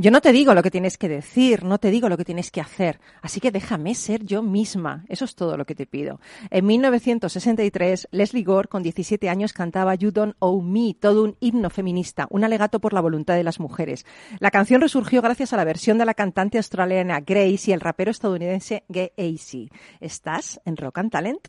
Yo no te digo lo que tienes que decir, no te digo lo que tienes que hacer, así que déjame ser yo misma. Eso es todo lo que te pido. En 1963, Leslie Gore, con 17 años, cantaba You Don't Owe Me, todo un himno feminista, un alegato por la voluntad de las mujeres. La canción resurgió gracias a la versión de la cantante australiana Grace y el rapero estadounidense Gay AC. ¿Estás en Rock and Talent?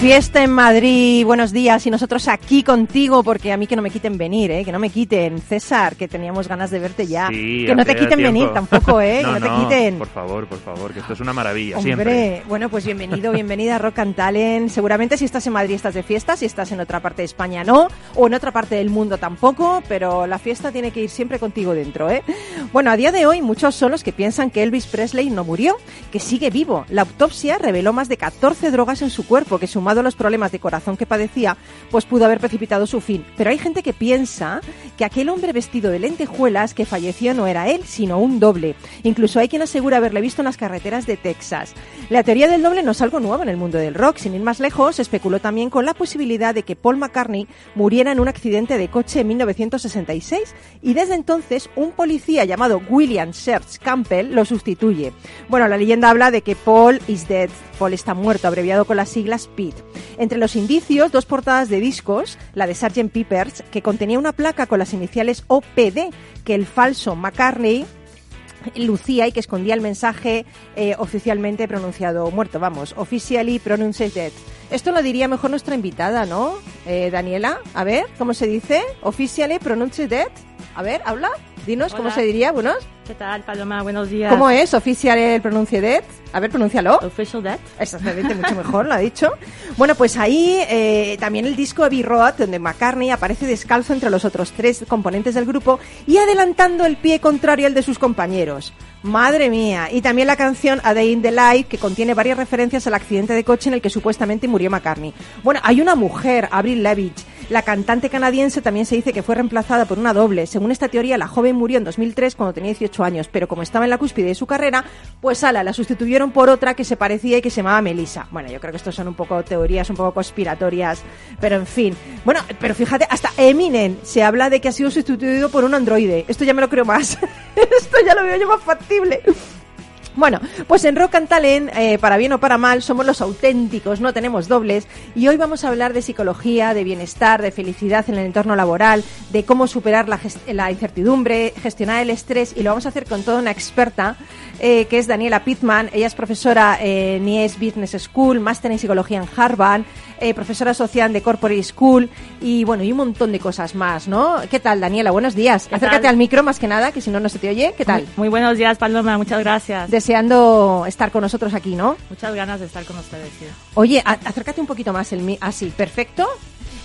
Fiesta en Madrid, buenos días y nosotros aquí contigo porque a mí que no me quiten venir, ¿eh? que no me quiten. César, que teníamos ganas de verte ya. Sí, que no te quiten tiempo. venir tampoco, ¿eh? No, que no, no, te quiten. Por favor, por favor, que esto es una maravilla, Hombre, siempre. bueno, pues bienvenido, bienvenida a Rock and Talent. Seguramente si estás en Madrid estás de fiesta, si estás en otra parte de España no, o en otra parte del mundo tampoco, pero la fiesta tiene que ir siempre contigo dentro, ¿eh? Bueno, a día de hoy muchos son los que piensan que Elvis Presley no murió, que sigue vivo. La autopsia reveló más de 14 drogas en su cuerpo, que sumado a los problemas de corazón que padecía, pues pudo haber precipitado su fin. Pero hay gente que piensa que aquel hombre vestido de lentejuelas que falleció no era él, sino un doble. Incluso hay quien asegura haberle visto en las carreteras de Texas. La teoría del doble no es algo nuevo en el mundo del rock. Sin ir más lejos, especuló también con la posibilidad de que Paul McCartney muriera en un accidente de coche en 1966 y desde entonces un policía llamado William Serge Campbell lo sustituye. Bueno, la leyenda habla de que Paul is dead, Paul está muerto, abreviado con las siglas Pete. Entre los indicios, dos portadas de discos, la de Sgt. Peppers, que contenía una placa con las iniciales OPD, que el falso McCartney lucía y que escondía el mensaje eh, oficialmente pronunciado muerto, vamos, officially pronounced dead. Esto lo diría mejor nuestra invitada, ¿no? Eh, Daniela, a ver, ¿cómo se dice? Officially pronounced dead. A ver, habla, dinos cómo se diría, buenos. ¿Qué tal, Paloma? Buenos días. ¿Cómo es officially pronounced dead? A ver, pronúncialo. Official Death. Exactamente, mucho mejor, lo ha dicho. Bueno, pues ahí eh, también el disco Abbey Road, donde McCartney aparece descalzo entre los otros tres componentes del grupo y adelantando el pie contrario al de sus compañeros. Madre mía. Y también la canción A Day in the Life, que contiene varias referencias al accidente de coche en el que supuestamente murió McCartney. Bueno, hay una mujer, Avril Lavigne. La cantante canadiense también se dice que fue reemplazada por una doble. Según esta teoría, la joven murió en 2003 cuando tenía 18 años, pero como estaba en la cúspide de su carrera, pues ala, la sustituyeron por otra que se parecía y que se llamaba Melissa. Bueno, yo creo que estos son un poco teorías, un poco conspiratorias, pero en fin. Bueno, pero fíjate, hasta Eminem se habla de que ha sido sustituido por un androide. Esto ya me lo creo más. Esto ya lo veo yo más factible. Bueno, pues en Rock and Talent, eh, para bien o para mal, somos los auténticos, no tenemos dobles. Y hoy vamos a hablar de psicología, de bienestar, de felicidad en el entorno laboral, de cómo superar la, la incertidumbre, gestionar el estrés. Y lo vamos a hacer con toda una experta, eh, que es Daniela Pittman. Ella es profesora en IES Business School, máster en psicología en Harvard, eh, profesora social de Corporate School y bueno, y un montón de cosas más, ¿no? ¿Qué tal, Daniela? Buenos días. ¿Qué Acércate tal? al micro más que nada, que si no, no se te oye. ¿Qué tal? Muy, muy buenos días, Paloma. Muchas gracias. deseando estar con nosotros aquí, ¿no? Muchas ganas de estar con ustedes. sí. Oye, acércate un poquito más el así, perfecto.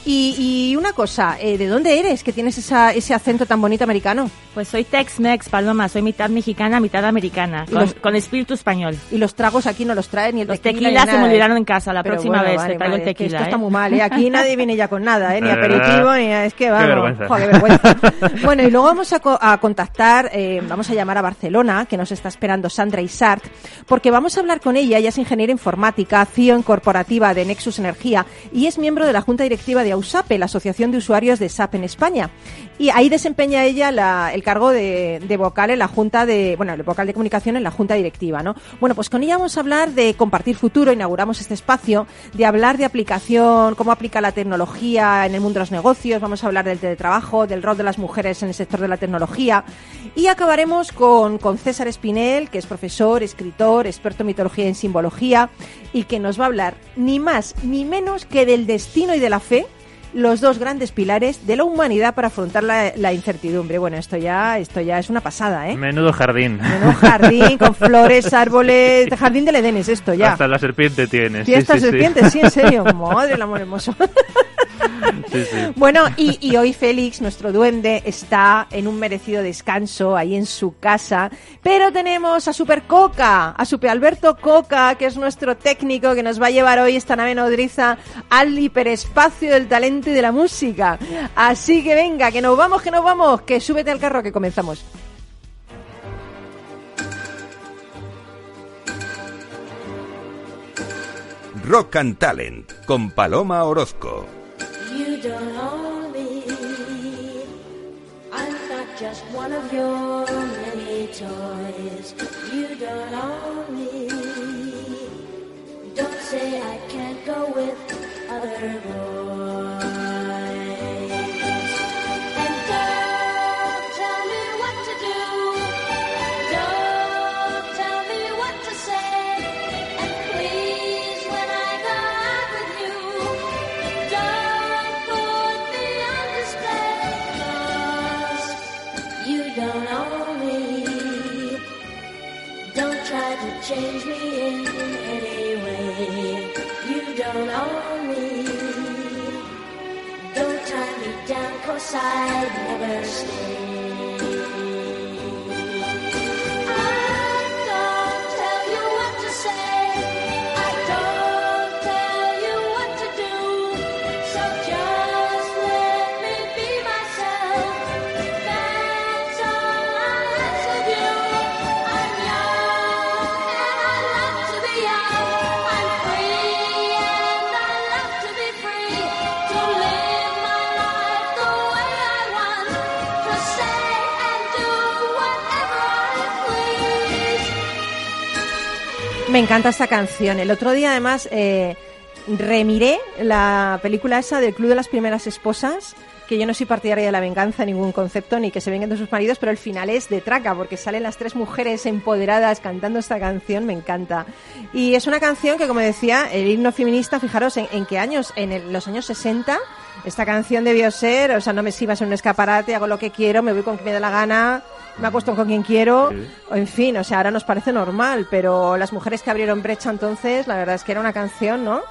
Y, y una cosa, eh, ¿de dónde eres que tienes esa, ese acento tan bonito americano? Pues soy Tex-Mex, Paloma. Soy mitad mexicana, mitad americana. Con, los- con espíritu español. Y los tragos aquí no los traen ni el Los tequila, se me ¿eh? olvidaron en casa. La Pero próxima bueno, vez vale, te traigo el es que tequila. esto está ¿eh? muy mal, ¿eh? Aquí nadie viene ya con nada, ¿eh? Ni aperitivo, ni. Es que vamos. vergüenza. qué vergüenza. bueno, y luego vamos a, co- a contactar, eh, vamos a llamar a Barcelona, que nos está esperando Sandra Isart, porque vamos a hablar con ella. Ella es ingeniera informática, CEO en corporativa de Nexus Energía y es miembro de la junta directiva de AUSAPE, la Asociación de Usuarios de SAP en España. Y ahí desempeña ella la- el cargo de, de vocal en la junta de, bueno, el vocal de comunicación en la junta directiva, ¿no? Bueno, pues con ella vamos a hablar de compartir futuro, inauguramos este espacio, de hablar de aplicación, cómo aplica la tecnología en el mundo de los negocios, vamos a hablar del teletrabajo, del rol de las mujeres en el sector de la tecnología y acabaremos con, con César Espinel, que es profesor, escritor, experto en mitología y en simbología y que nos va a hablar ni más ni menos que del destino y de la fe los dos grandes pilares de la humanidad para afrontar la, la incertidumbre. Bueno, esto ya, esto ya es una pasada, ¿eh? Menudo jardín. En un jardín con flores, árboles, jardín del Edén es esto ya. Hasta la serpiente tiene. sí, Fiesta sí, serpientes, sí, en serio. Madre del amor hermoso. Sí, sí. Bueno, y, y hoy Félix, nuestro duende, está en un merecido descanso ahí en su casa, pero tenemos a Super Coca, a Super Alberto Coca, que es nuestro técnico que nos va a llevar hoy esta nave nodriza al hiperespacio del talento y de la música. Así que venga, que nos vamos, que nos vamos, que súbete al carro que comenzamos. Rock and Talent con Paloma Orozco. You don't own me. I'm not just one of your many toys. You don't own me. Don't say I can't go with other boys. Me encanta esta canción. El otro día, además, eh, remiré la película esa del Club de las Primeras Esposas, que yo no soy partidaria de la venganza en ningún concepto, ni que se vengan de sus maridos, pero el final es de traca, porque salen las tres mujeres empoderadas cantando esta canción, me encanta. Y es una canción que, como decía, el himno feminista, fijaros en, qué años, en los años 60, esta canción debió ser, o sea, no me sirvas en un escaparate, hago lo que quiero, me voy con quien me da la gana, me acuesto con quien quiero, Sí. en fin, o sea, ahora nos parece normal, pero las mujeres que abrieron brecha entonces, la verdad es que era una canción, ¿no?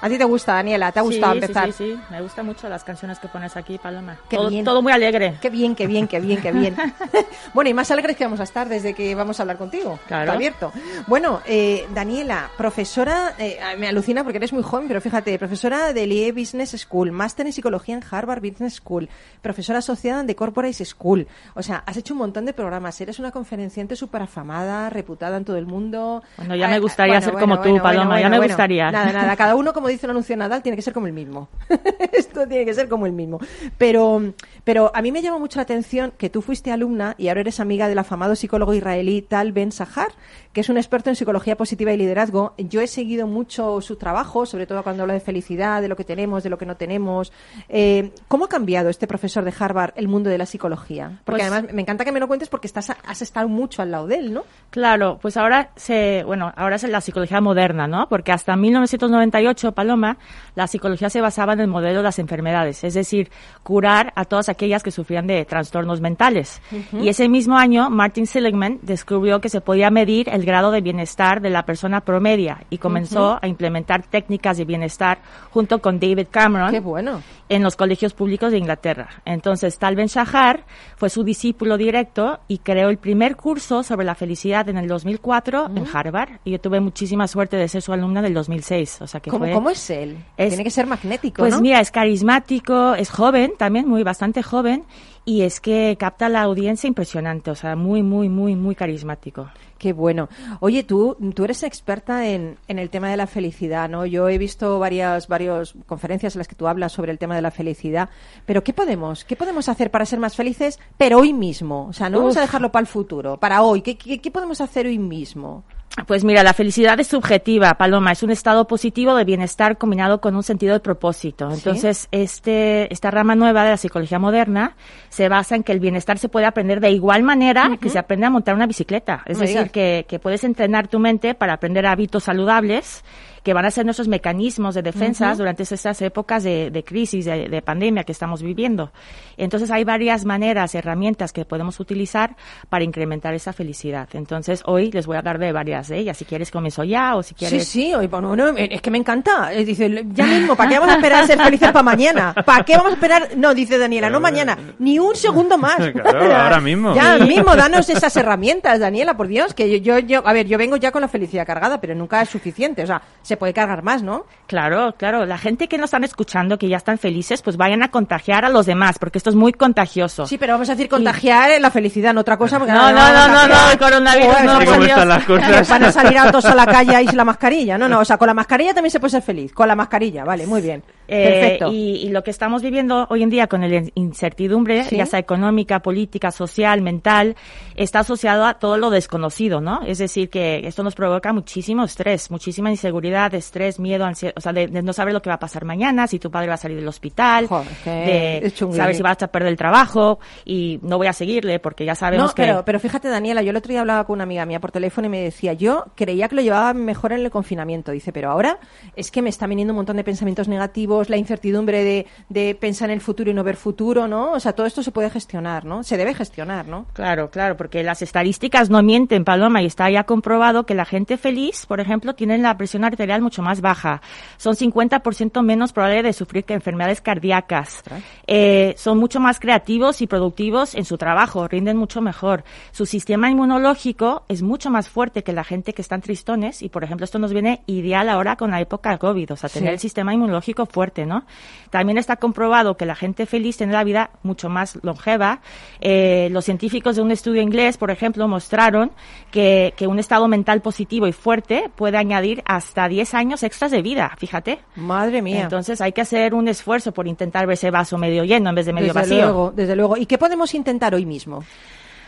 ¿A ti te gusta, Daniela? ¿Te ha gustado sí, empezar? Sí, sí, sí. Me gustan mucho las canciones que pones aquí, Paloma. Qué todo, bien. todo muy alegre. Qué bien, qué bien, qué bien, qué bien. bueno, y más alegres que vamos a estar desde que vamos a hablar contigo. Claro. Abierto. Bueno, eh, Daniela, profesora, eh, me alucina porque eres muy joven, pero fíjate, profesora de IE Business School, máster en psicología en Harvard Business School, profesora asociada en The Corporate School. O sea, has hecho un montón de programas, eres una conferenciante súper afamada, reputada en todo el mundo. Bueno, ya Ah, me gustaría bueno, ser bueno, como tú, bueno, Paloma, bueno, ya me gustaría. Nada, nada, cada uno, como dice el anuncio de Nadal, tiene que ser como el mismo. Esto tiene que ser como el mismo. Pero, pero a mí me llama mucho la atención que tú fuiste alumna y ahora eres amiga del afamado psicólogo israelí Tal Ben Sahar, que es un experto en psicología positiva y liderazgo. Yo he seguido mucho su trabajo, sobre todo cuando habla de felicidad, de lo que tenemos, de lo que no tenemos. Eh, ¿Cómo ha cambiado este profesor de Harvard el mundo de la psicología? Porque Pues- además me encanta que me lo cuentes porque estás, has estado mucho al lado de él, ¿no? Claro, pues ahora se, bueno, ahora es la psicología moderna, ¿no? Porque hasta 1998, Paloma, la psicología se basaba en el modelo de las enfermedades, es decir, curar a todas aquellas que sufrían de trastornos mentales. Y ese mismo año, Martin Seligman descubrió que se podía medir el grado de bienestar de la persona promedia y comenzó a implementar técnicas de bienestar junto con David Cameron Qué bueno. En los colegios públicos de Inglaterra. Entonces, Tal Ben Shahar fue su discípulo directo y creó el primer curso sobre la felicidad en el 2004 en Harvard. Y yo tuve muchísima suerte de ser su alumna del 2006. O sea que ¿Cómo, fue- cómo es él? es- Tiene que ser magnético, Pues ¿no? mira, es carismático, es joven también, muy bastante joven. Y es que capta la audiencia impresionante, o sea, muy, muy, muy, muy carismático. Qué bueno. Oye, tú, tú eres experta en, en el tema de la felicidad, ¿no? Yo he visto varias, varias conferencias en las que tú hablas sobre el tema de la felicidad. Pero ¿qué podemos, qué podemos hacer para ser más felices, pero hoy mismo? O sea, no vamos a dejarlo para el futuro, para hoy. ¿Qué, qué, qué podemos hacer hoy mismo? Pues mira, la felicidad es subjetiva, Paloma, es un estado positivo de bienestar combinado con un sentido de propósito. Entonces, este, esta rama nueva de la psicología moderna se basa en que el bienestar se puede aprender de igual manera que se aprende a montar una bicicleta. Es me decir, que, que puedes entrenar tu mente para aprender hábitos saludables que van a ser nuestros mecanismos de defensa durante estas épocas de, de crisis, de, de pandemia que estamos viviendo. Entonces hay varias maneras, herramientas que podemos utilizar para incrementar esa felicidad. Entonces hoy les voy a hablar de varias de ellas. Si quieres comienzo ya o si Sí, quieres... sí, oye, bueno, bueno, es que me encanta. Eh, Dice, ya mismo, ¿para qué vamos a esperar a ser felices para mañana? ¿Para qué vamos a esperar? No, dice Daniela, no mañana, ni un segundo más. Claro, ahora mismo. Ya mismo, danos esas herramientas, Daniela, por Dios, que yo, yo, yo- a ver, yo vengo ya con la felicidad cargada, pero nunca es suficiente. O sea, se puede cargar más, ¿no? Claro, claro. La gente que nos están escuchando, que ya están felices, pues vayan a contagiar a los demás, porque esto es muy contagioso. Sí, pero vamos a decir contagiar eh, la felicidad, no otra cosa. Porque No, no, no, no, no, el coronavirus no, ¿Y cómo están las cosas? Van a salir a todos a la calle y sin la mascarilla. No, no, o sea, con la mascarilla también se puede ser feliz. Con la mascarilla, vale, muy bien. Eh, Perfecto. y, y lo que estamos viviendo hoy en día con la incertidumbre, Sí. ya sea económica, política, social, mental, está asociado a todo lo desconocido, ¿no? Es decir, que esto nos provoca muchísimo estrés, muchísima inseguridad, estrés, miedo, ansiedad, o sea, de, de no saber lo que va a pasar mañana, si tu padre va a salir del hospital, de saber si vas a perder el trabajo y no voy a seguirle porque ya sabemos No, que... pero, pero fíjate, Daniela, yo el otro día hablaba con una amiga mía por teléfono y me decía, yo creía que lo llevaba mejor en el confinamiento. Dice, pero ahora es que me está viniendo un montón de pensamientos negativos, la incertidumbre de, de pensar en el futuro y no ver futuro, ¿no? O sea, todo esto se puede gestionar, ¿no? Se debe gestionar, ¿no? Claro, claro, porque las estadísticas no mienten, Paloma, y está ya comprobado que la gente feliz, por ejemplo, tiene la presión arterial mucho más baja. Son 50% menos probable de sufrir que enfermedades cardíacas. Eh, son mucho más creativos y productivos en su trabajo, rinden mucho mejor. Su sistema inmunológico es mucho más fuerte que la gente que están tristones y, por ejemplo, esto nos viene ideal ahora con la época COVID, o sea, tener Sí. el sistema inmunológico fuerte, ¿no? También está comprobado que la gente feliz tiene la vida mucho más longeva. Eh, los científicos de un estudio inglés, por ejemplo, mostraron que, que un estado mental positivo y fuerte puede añadir hasta 10 años extras de vida, fíjate. Madre mía. Entonces hay que hacer un esfuerzo por intentar ver ese vaso medio lleno en vez de medio desde vacío. luego, desde luego. ¿Y qué podemos intentar hoy mismo?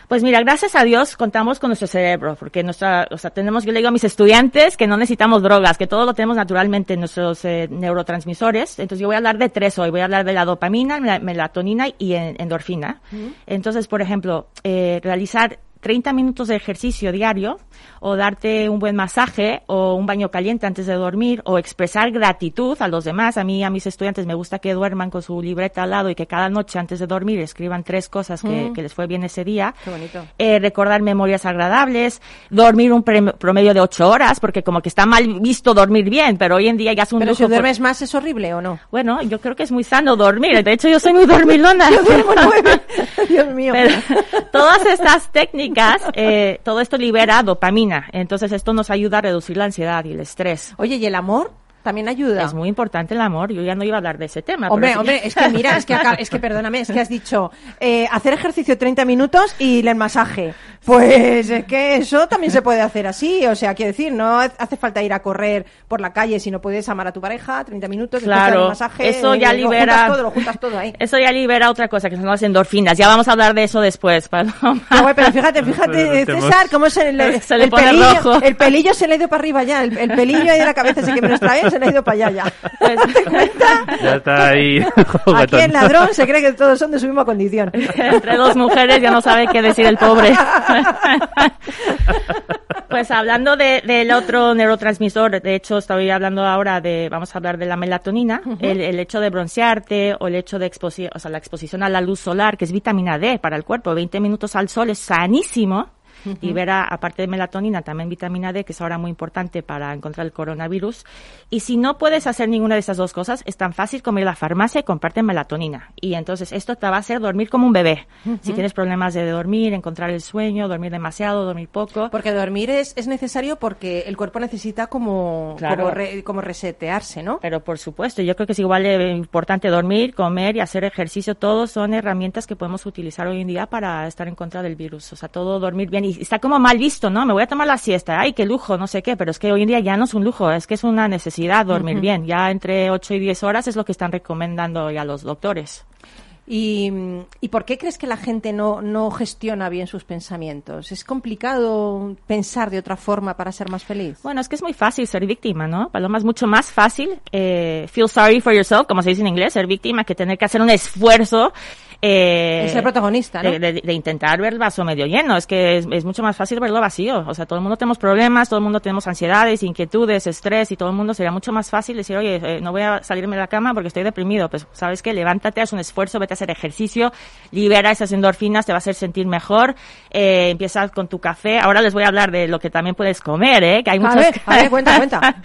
Pues mira, gracias a Dios contamos con nuestro cerebro, porque nuestra, o sea, tenemos, yo le digo a mis estudiantes que no necesitamos drogas, que todo lo tenemos naturalmente en nuestros eh, neurotransmisores. Entonces yo voy a hablar de tres hoy, voy a hablar de la dopamina, la melatonina y en- endorfina. Entonces, por ejemplo, eh, realizar 30 minutos de ejercicio diario o darte un buen masaje o un baño caliente antes de dormir o expresar gratitud a los demás. A mí, a mis estudiantes me gusta que duerman con su libreta al lado y que cada noche antes de dormir escriban tres cosas que, que les fue bien ese día. Qué bonito. Eh, recordar memorias agradables, dormir un promedio de ocho horas, porque como que está mal visto dormir bien, pero hoy en día ya es un Pero si lujo por- duermes más, ¿es horrible o no? Bueno, yo creo que es muy sano dormir. De hecho, yo soy muy dormilona. Dios mío. Pero todas estas técnicas, eh, todo esto libera dopamina. Entonces esto nos ayuda a reducir la ansiedad y el estrés. Oye, ¿y el amor también ayuda? Es muy importante el amor. Yo ya no iba a hablar de ese tema. Hombre, pero hombre, es que mira, es que, acá- es que perdóname, es que has dicho eh, hacer ejercicio 30 minutos y el masaje. Pues es que eso también se puede hacer así, o sea, quiero decir, no hace falta ir a correr por la calle si no puedes amar a tu pareja, 30 minutos, Claro, el masaje, eso ya eh, lo libera. juntas todo, lo juntas todo ahí. Eso ya libera otra cosa, que son las endorfinas. Ya vamos a hablar de eso después, Paloma. No, güey, pero fíjate, fíjate, César, cómo se le, Se le el, pone pelillo, rojo. el pelillo se le ido para arriba ya, el, el pelillo ahí de la cabeza ese que me lo se le ha ido para allá ya. Pues- ¿Te das cuenta? Ya está ahí. Aquí el ladrón se cree que todos son de su misma condición. Entre dos mujeres ya no sabe qué decir el pobre. Pues hablando de- del otro neurotransmisor, de hecho estoy hablando ahora de, vamos a hablar de la melatonina, el, el hecho de broncearte o el hecho de exposición, o sea, la exposición a la luz solar, que es vitamina D para el cuerpo, 20 minutos al sol es sanísimo. Libera, aparte de melatonina, también vitamina D, que es ahora muy importante para encontrar el coronavirus. Y si no puedes hacer ninguna de esas dos cosas, es tan fácil como ir a la farmacia y comprarte melatonina. Y entonces esto te va a hacer dormir como un bebé. Si tienes problemas de dormir, encontrar el sueño, dormir demasiado, dormir poco. Porque dormir es, es necesario porque el cuerpo necesita como, Claro. como, re- como resetearse, ¿no? Pero por supuesto, yo creo que es igual de importante dormir, comer y hacer ejercicio. Todos son herramientas que podemos utilizar hoy en día para estar en contra del virus. O sea, todo dormir bien. Y está como mal visto, ¿no? Me voy a tomar la siesta. Ay, qué lujo, no sé qué. Pero es que hoy en día ya no es un lujo, es que es una necesidad dormir bien. Ya entre 8 y 10 horas es lo que están recomendando ya los doctores. ¿Y, ¿Y por qué crees que la gente no, no gestiona bien sus pensamientos? ¿Es complicado pensar de otra forma para ser más feliz? Bueno, es que es muy fácil ser víctima, ¿no? Paloma, es mucho más fácil eh, feel sorry for yourself, como se dice en inglés, ser víctima, que tener que hacer un esfuerzo eh, Es el protagonista, ¿no? de, de- de intentar ver el vaso medio lleno. Es que es, es mucho más fácil verlo vacío. O sea, todo el mundo tenemos problemas, todo el mundo tenemos ansiedades, inquietudes, estrés y todo el mundo sería mucho más fácil decir, oye, eh, no voy a salirme de la cama porque estoy deprimido. Pues, ¿sabes qué? Levántate, haz un esfuerzo, vete a hacer ejercicio, libera esas endorfinas, te va a hacer sentir mejor. Eh, empieza con tu café. Ahora les voy a hablar de lo que también puedes comer, ¿eh? Que hay A muchas... ver, a ver, cuenta, cuenta.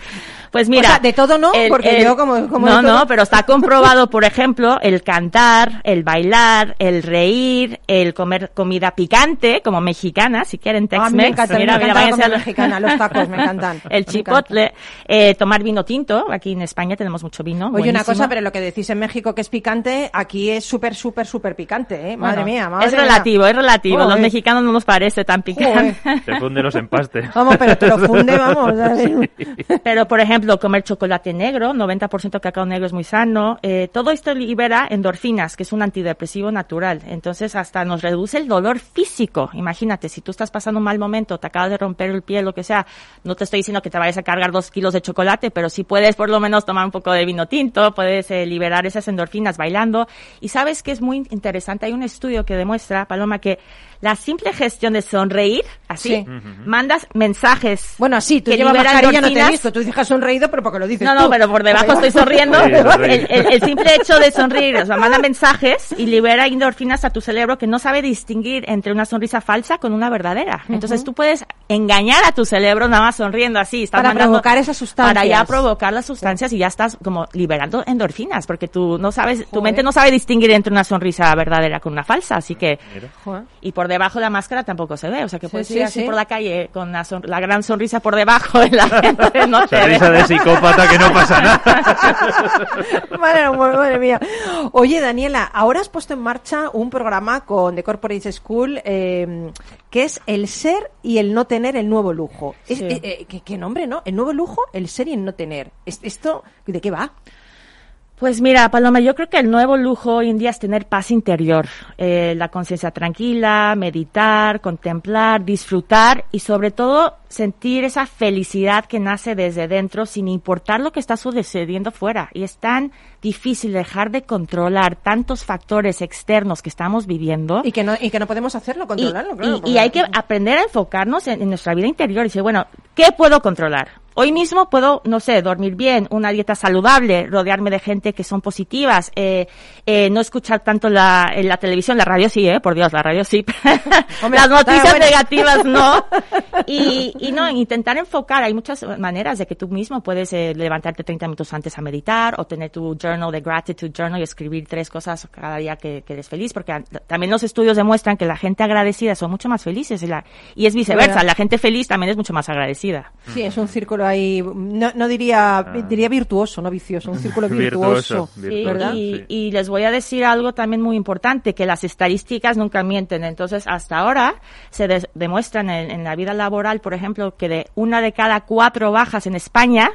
Pues mira, O sea, de todo no, porque yo como- como no, todo- no, pero está comprobado, por ejemplo, el cantar, el bailar, el reír, el comer comida picante, como mexicana, si quieren Ah, a mí me Tex-Mex. encanta, Mira, me mira, encanta la comida mexicana, los tacos me encantan. El Me chipotle, eh, tomar vino tinto. Aquí en España tenemos mucho vino. Oye, una buenísimo. cosa, pero lo que decís en México que es picante, aquí es súper, súper, súper picante, ¿eh? Madre Bueno, mía, madre Es mía. relativo, es relativo. Los Joder. mexicanos no nos parece tan picante. Te funde los empastes. Vamos, pero te lo funde, vamos. ¿sabes? Pero, por ejemplo, comer chocolate negro, 90% cacao negro es muy sano. Eh, todo esto libera endorfinas, que es un antidepresivo natural. Entonces, hasta nos reduce el dolor físico. Imagínate, si tú estás pasando un mal momento, te acabas de romper el pie, lo que sea, no te estoy diciendo que te vayas a cargar dos kilos de chocolate, pero sí puedes por lo menos tomar un poco de vino tinto, puedes eh, liberar esas endorfinas bailando. Y sabes que es muy interesante, hay un estudio que demuestra, Paloma, que la simple gestión de sonreír, así, Sí. mandas mensajes. Bueno, sí, tú que llevas mascarilla, no te he endorfinas. visto. Tú dices que has sonreído, pero porque lo dices No, tú. no, pero por debajo estoy sonriendo. Sí, el, el- el simple hecho de sonreír, o sea, manda mensajes y libera endorfinas a tu cerebro que no sabe distinguir entre una sonrisa falsa con una verdadera. Entonces tú puedes engañar a tu cerebro nada más sonriendo así. estás Para mandando- provocar esas sustancias. Para ya provocar las sustancias y ya estás como liberando endorfinas, porque tú no sabes, tu Joder. mente no sabe distinguir entre una sonrisa verdadera con una falsa, así que Joder. y por debajo de la máscara tampoco se ve, o sea que Sí, puedes sí, ir así sí. por la calle con la, son- la gran sonrisa por debajo de la gente, no. Sonrisa de psicópata que no pasa nada. Madre, madre mía. Oye, Daniela, ahora has puesto en marcha un programa con The Corporate School eh, que es el ser y el no tener el nuevo lujo. Es- eh, eh, ¿qué, qué nombre, no? El nuevo lujo, el ser y el no tener. Es- ¿Esto de qué va? Pues mira, Paloma, yo creo que el nuevo lujo hoy en día es tener paz interior, eh, la conciencia tranquila, meditar, contemplar, disfrutar y sobre todo sentir esa felicidad que nace desde dentro sin importar lo que está sucediendo fuera. Y es tan difícil dejar de controlar tantos factores externos que estamos viviendo. Y que no, y que no podemos hacerlo, Y, controlarlo, y- claro. y porque- hay que aprender a enfocarnos en, en nuestra vida interior y decir, bueno, ¿qué puedo controlar? Hoy mismo puedo, no sé, dormir bien, una dieta saludable, rodearme de gente que son positivas, eh, eh, no escuchar tanto la, en la televisión, la radio sí, eh, por Dios, la radio sí. Hombre, Las noticias bueno. negativas no. Y, y no, intentar enfocar, hay muchas maneras de que tú mismo puedes eh, levantarte 30 minutos antes a meditar o tener tu journal de gratitude journal y escribir tres cosas cada día que, que eres feliz, porque también los estudios demuestran que la gente agradecida son mucho más felices y, la- y es viceversa, la gente feliz también es mucho más agradecida. Sí, es un círculo ahí, no, no diría, diría virtuoso, no vicioso, un círculo virtuoso. Virtuoso, Sí, virtuoso, ¿verdad? y, sí. y les voy a decir algo también muy importante, que las estadísticas nunca mienten. Entonces, hasta ahora se des- demuestran en, en la vida laboral, por ejemplo, que de una de cada cuatro bajas en España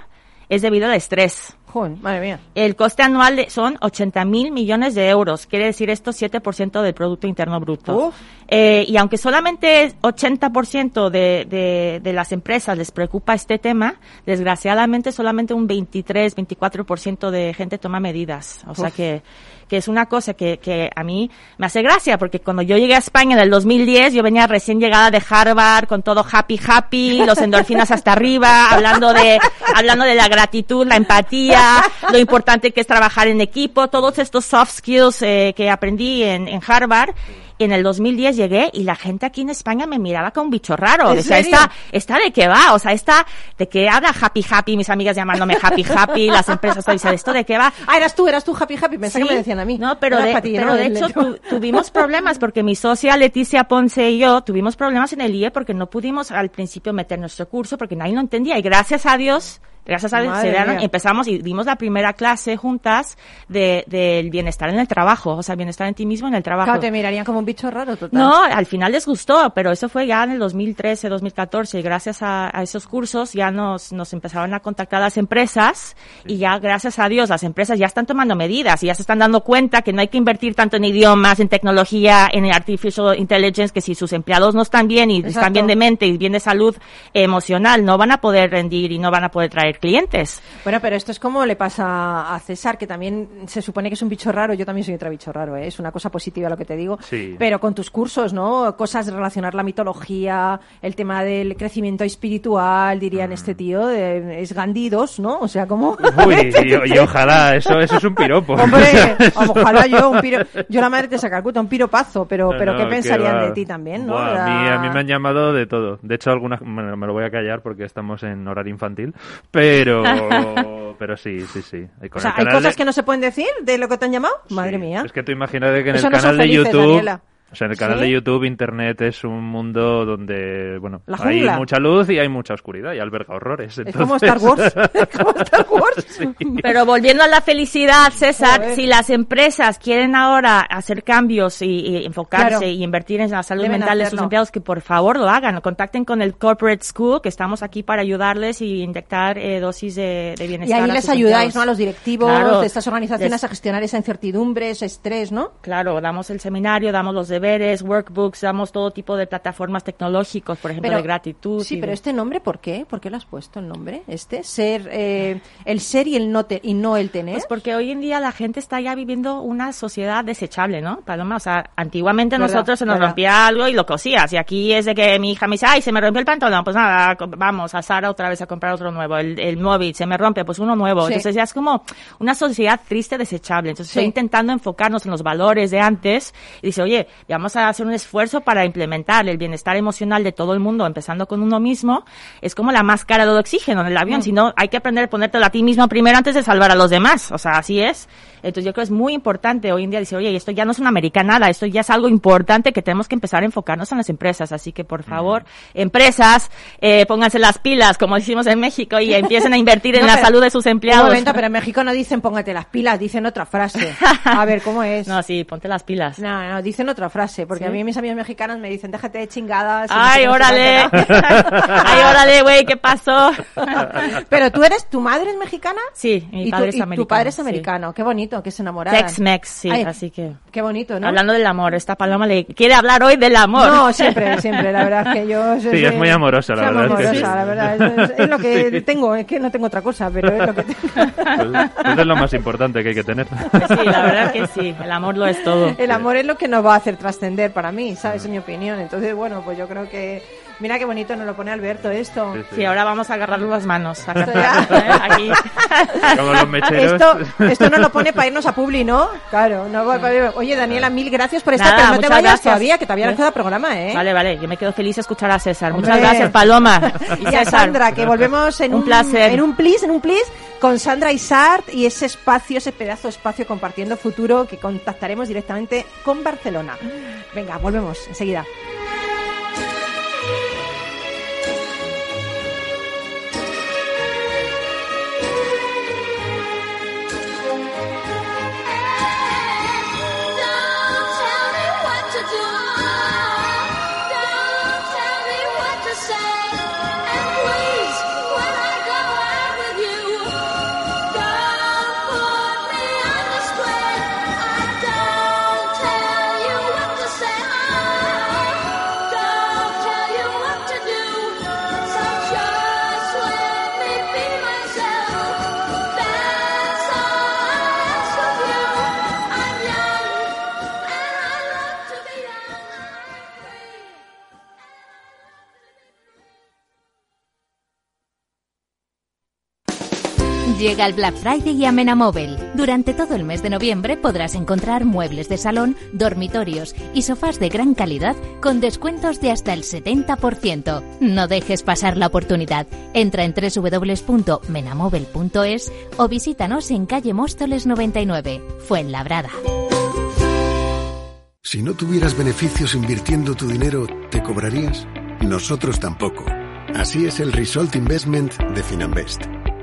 es debido al estrés. Joder, madre mía. El coste anual de- son 80 mil millones de euros. Quiere decir esto 7% del Producto Interno Bruto. Uf. Eh, y aunque solamente 80% de, de, de las empresas les preocupa este tema, desgraciadamente solamente un 23, 24% de gente toma medidas. O sea que, que es una cosa que, que a mí me hace gracia, porque cuando yo llegué a España en el 2010, yo venía recién llegada de Harvard con todo happy happy, los endorfinas hasta arriba, hablando de, hablando de la gratitud, la empatía, lo importante que es trabajar en equipo, todos estos soft skills eh, que aprendí en, en Harvard. Y en el 2010 llegué y la gente aquí en España me miraba como un bicho raro. ¿En Decía, serio? esta, esta de qué va, o sea, esta de qué habla happy happy, mis amigas llamándome happy happy, las empresas todo dicen, esto de qué va. Ah, eras tú, eras tú, happy, happy. Pensé Sí. que me decían a mí. No, pero de, para ti, pero ¿no? de El- hecho tu- tuvimos problemas porque mi socia Leticia Ponce y yo tuvimos problemas en el IE porque no pudimos al principio meter nuestro curso porque nadie lo entendía y gracias a Dios Gracias a Dios Madre se dieron- mía. empezamos y dimos la primera clase juntas de, del bienestar en el trabajo, o sea, bienestar en ti mismo en el trabajo. Claro, te mirarían como un bicho raro, total. No, al final les gustó, pero eso fue ya en el 2013, 2014 y gracias a, a esos cursos ya nos, nos empezaron a contactar las empresas y ya gracias a Dios las empresas ya están tomando medidas y ya se están dando cuenta que no hay que invertir tanto en idiomas, en tecnología, en artificial intelligence, que si sus empleados no están bien y Exacto. están bien de mente y bien de salud emocional, no van a poder rendir y no van a poder traer clientes. Bueno, pero esto es como le pasa a César, que también se supone que es un bicho raro. Yo también soy otro bicho raro, ¿eh? es una cosa positiva lo que te digo. Sí. Pero con tus cursos, ¿no? Cosas de relacionar la mitología, el tema del crecimiento espiritual, Mm. dirían este tío, de- es Gandhi 2, ¿no? O sea, como... Uy, y, y ojalá, eso, eso es un piropo. Hombre, ojalá yo un piro... Yo la madre te saca un piropazo, pero, No, pero no, ¿qué pensarían de ti también, no? Buah, La- a, mí, a mí me han llamado de todo. De hecho, algunas bueno, me lo voy a callar porque estamos en horario infantil, pero pero sí, sí, sí. Con O sea, ¿hay cosas de- que no se pueden decir de lo que te han llamado? Sí, Madre mía. Es que tú imagínate que en Eso el no canal de YouTube. O sea, en el canal ¿Sí? de YouTube Internet es un mundo donde, bueno, hay mucha luz y hay mucha oscuridad y alberga horrores. Es como Star Wars. Es como Star Wars. Pero volviendo a la felicidad, César, si las empresas quieren ahora hacer cambios y, y enfocarse Claro. y invertir en la salud Deben mental de sus hacerlo. empleados, que por favor lo hagan. Contacten con el Corporate School, que estamos aquí para ayudarles y inyectar eh, dosis de, de Y bienestar. ahí a les sus ayudáis, empleados. ¿no? A los directivos Claro. de estas organizaciones Les- a gestionar esa incertidumbre, ese estrés, ¿no? Claro, damos el seminario, damos los deberes, workbooks, damos todo tipo de plataformas tecnológicos, por ejemplo, de gratitud. Sí, y pero este nombre, ¿por qué? ¿Por qué lo has puesto el nombre? Este, ser, eh, el ser y el no te- y no el tener. Pues porque hoy en día la gente está ya viviendo una sociedad desechable, ¿no? Paloma, o sea, antiguamente Verdad, nosotros se nos verdad. rompía algo y lo cosías. Y aquí es de que mi hija me dice, ay, se me rompió el pantalón. Pues nada, vamos a Sara otra vez a comprar otro nuevo. El, el móvil se me rompe, pues uno nuevo. Sí. Entonces ya es como una sociedad triste, desechable. Entonces Sí. estoy intentando enfocarnos en los valores de antes y dice, oye, vamos a hacer un esfuerzo para implementar el bienestar emocional de todo el mundo, empezando con uno mismo. Es como la máscara de oxígeno en el avión. Mm. Si no, hay que aprender a ponértelo a ti mismo primero antes de salvar a los demás. O sea, así es. Entonces yo creo que es muy importante hoy en día decir, oye, esto ya no es una americanada, esto ya es algo importante que tenemos que empezar a enfocarnos en las empresas. Así que, por favor, empresas, eh, pónganse las pilas, como decimos en México, y empiecen a invertir en No, la pero- salud de sus empleados. Un momento, pero en México no dicen póngate las pilas, dicen otra frase. A ver, ¿cómo es? No, sí, ponte las pilas. No, no, dicen otra frase, porque ¿Sí? a mí mis amigos mexicanos me dicen, déjate de chingadas. y Ay, no órale. Ay, órale, güey, ¿qué pasó? Pero tú eres, tu madre es mexicana Sí, mi y, padre tu, es y americano. tu padre es sí. americano. Qué bonito, que es enamorada. Tex-Mex, sí, Ay, así que... Qué bonito, ¿no? Hablando del amor, esta paloma le quiere hablar hoy del amor. No, siempre, siempre, la verdad es que yo... yo Sí, soy- es muy amorosa, la verdad es que amorosa, sí. la verdad, es, es- es lo que tengo, es que no tengo otra cosa, pero es lo que tengo. Pues, pues es lo más importante que hay que tener. Sí, la verdad que sí, el amor lo es todo. El amor es lo que nos va a hacer trascender para mí, ¿sabes? En mi opinión. Entonces, bueno, pues yo creo que... Mira qué bonito nos lo pone Alberto esto. Sí, sí. Sí, ahora vamos a agarrarnos las manos. a. ¿eh? Aquí. Como los mecheros. Esto, esto nos lo pone para irnos a Publi, ¿no? Claro. No, Oye, Daniela, mil gracias por estar, Nada, pero no te muchas vayas gracias. todavía, que todavía nos ¿Eh? queda programa, ¿eh? Vale, vale, yo me quedo feliz de escuchar a César. Hombre. Muchas gracias, Paloma. Y a. Sandra, que volvemos en Un un, placer. en un plis, en un plis, con Sandra y Sart y ese espacio, ese pedazo de espacio compartiendo futuro que contactaremos directamente con Barcelona. Venga, volvemos enseguida. Llega el Black Friday a Menamóvil. Durante todo el mes de noviembre podrás encontrar muebles de salón, dormitorios y sofás de gran calidad con descuentos de hasta el 70%. No dejes pasar la oportunidad. Entra en www.menamóvil.es o visítanos en calle Móstoles 99, Fuenlabrada. Si no tuvieras beneficios invirtiendo tu dinero, ¿te cobrarías? Nosotros tampoco. Así es el Result Investment de Finanbest.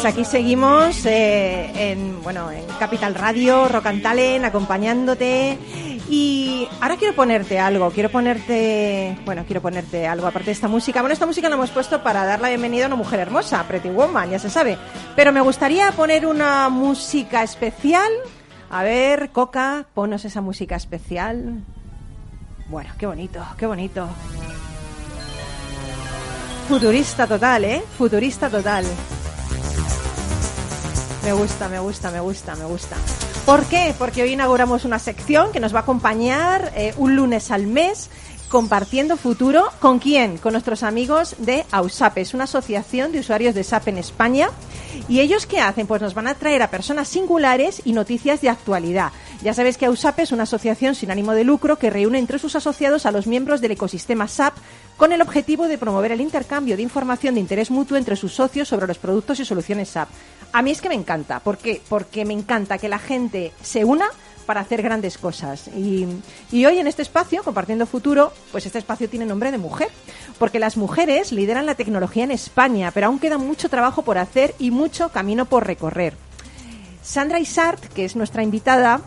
Pues aquí seguimos eh, en, bueno, en Capital Radio, Rock and Talent, acompañándote. Y ahora quiero ponerte algo, quiero ponerte, bueno, quiero ponerte algo aparte de esta música. Bueno, esta música la hemos puesto para dar la bienvenida a una mujer hermosa, Pretty Woman, ya se sabe. Pero me gustaría poner una música especial. A ver, Coca, ponos esa música especial. Bueno, qué bonito, qué bonito. Futurista total, ¿eh? Futurista total. Me gusta, me gusta, me gusta, me gusta. ¿Por qué? Porque hoy inauguramos una sección que nos va a acompañar eh, un lunes al mes compartiendo futuro. ¿Con quién? Con nuestros amigos de AUSAP. Es una asociación de usuarios de SAP en España. ¿Y ellos qué hacen? Pues nos van a traer a personas singulares y noticias de actualidad. Ya sabéis que AUSAP es una asociación sin ánimo de lucro que reúne entre sus asociados a los miembros del ecosistema SAP con el objetivo de promover el intercambio de información de interés mutuo entre sus socios sobre los productos y soluciones SAP. A mí es que me encanta. ¿Por qué? Porque me encanta que la gente se una para hacer grandes cosas. Y, y, hoy en este espacio, compartiendo futuro, pues este espacio tiene nombre de mujer, porque las mujeres lideran la tecnología en España, pero aún queda mucho trabajo por hacer y mucho camino por recorrer. Sandra Isart, que es nuestra invitada,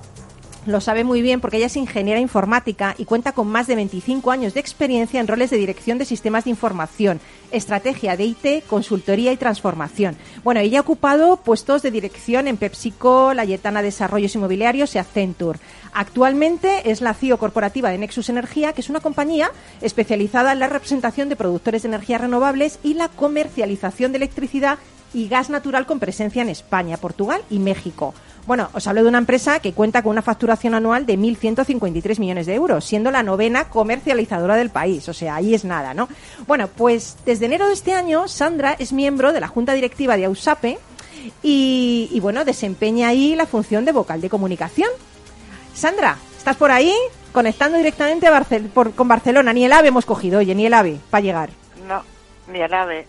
lo sabe muy bien porque ella es ingeniera informática y cuenta con más de 25 años de experiencia en roles de dirección de sistemas de información, estrategia de IT, consultoría y transformación. Bueno, ella ha ocupado puestos de dirección en PepsiCo, la Yetana Desarrollos Inmobiliarios y Accenture. Actualmente es la CEO corporativa de Nexus Energía, que es una compañía especializada en la representación de productores de energías renovables y la comercialización de electricidad y gas natural con presencia en España, Portugal y México. Bueno, os hablo de una empresa que cuenta con una facturación anual de 1.153 millones de euros, siendo la novena comercializadora del país. O sea, ahí es nada, ¿no? Bueno, pues desde enero de este año, Sandra es miembro de la Junta Directiva de AUSAPE y, bueno, desempeña ahí la función de vocal de comunicación. Sandra, ¿estás por ahí? Conectando directamente Barcel por, con Barcelona. Ni el AVE hemos cogido, oye, ni el AVE para llegar.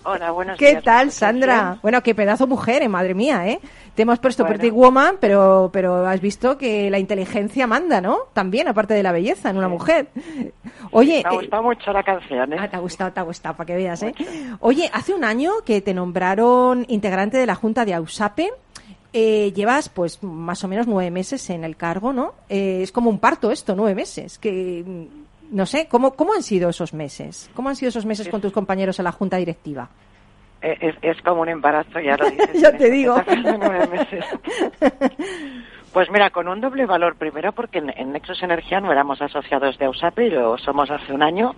Hola, buenos ¿Qué días. tal, ¿Estás Sandra? Bueno, qué pedazo mujer, eh, madre mía, ¿eh? Te hemos puesto Bueno. Pretty Woman, pero, pero has visto que la inteligencia manda, ¿no? También, aparte de la belleza en una mujer. Oye, Me ha eh, gustado mucho la canción, ¿eh? Ah, te ha gustado, te ha gustado, para que veas, ¿eh? Oye, hace un año que te nombraron integrante de la Junta de AUSAPE. Eh, llevas, pues, más o menos nueve meses en el cargo, ¿no? Eh, es como un parto esto, nueve meses. Que, no sé, ¿cómo, ¿cómo han sido esos meses? ¿Cómo han sido esos meses con tus compañeros en la Junta Directiva? Eh, Es, es como un embarazo, ya lo dices. Ya te digo. Meses. Pues mira, con un doble valor. Primero porque en, en Nexus Energía no éramos asociados de AUSAPE, lo somos hace un año.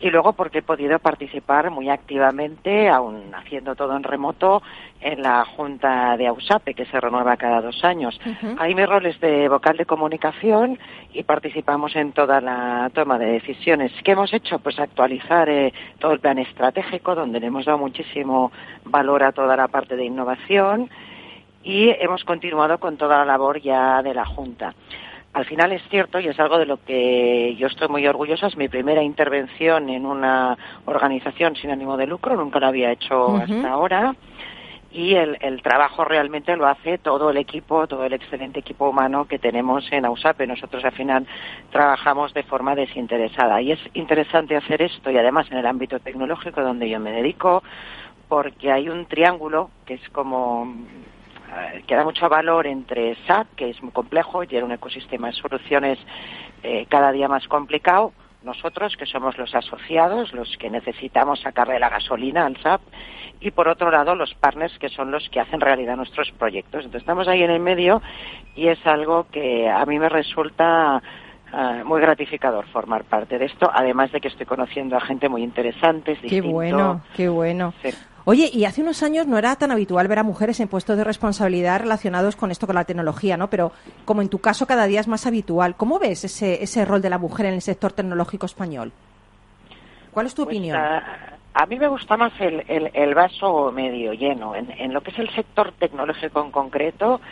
Y luego porque he podido participar muy activamente, aún haciendo todo en remoto, en la Junta de AUSAPE, que se renueva cada dos años. Ahí mi rol es de vocal de comunicación y participamos en toda la toma de decisiones. ¿Qué hemos hecho? Pues actualizar eh, todo el plan estratégico, donde le hemos dado muchísimo valor a toda la parte de innovación y hemos continuado con toda la labor ya de la Junta. Al final es cierto, y es algo de lo que yo estoy muy orgullosa, es mi primera intervención en una organización sin ánimo de lucro, nunca lo había hecho hasta ahora, y el, el trabajo realmente lo hace todo el equipo, todo el excelente equipo humano que tenemos en AUSAPE. Nosotros al final trabajamos de forma desinteresada y es interesante hacer esto y además en el ámbito tecnológico donde yo me dedico, porque hay un triángulo que es como eh, que da mucho valor entre SAP, que es muy complejo y era un ecosistema de soluciones eh, cada día más complicado, nosotros, que somos los asociados, los que necesitamos sacarle la gasolina al SAP, y por otro lado los partners, que son los que hacen realidad nuestros proyectos. Entonces estamos ahí en el medio y es algo que a mí me resulta eh, muy gratificador formar parte de esto, además de que estoy conociendo a gente muy interesante, es Qué distinto. bueno, qué bueno. Sí. Oye, y hace unos años no era tan habitual ver a mujeres en puestos de responsabilidad relacionados con esto, con la tecnología, ¿no? Pero como en tu caso cada día es más habitual, ¿cómo ves ese, ese rol de la mujer en el sector tecnológico español? ¿Cuál es tu Pues, opinión? ah, a mí me gusta más el, el- el vaso medio lleno. En, en lo que es el sector tecnológico en concreto,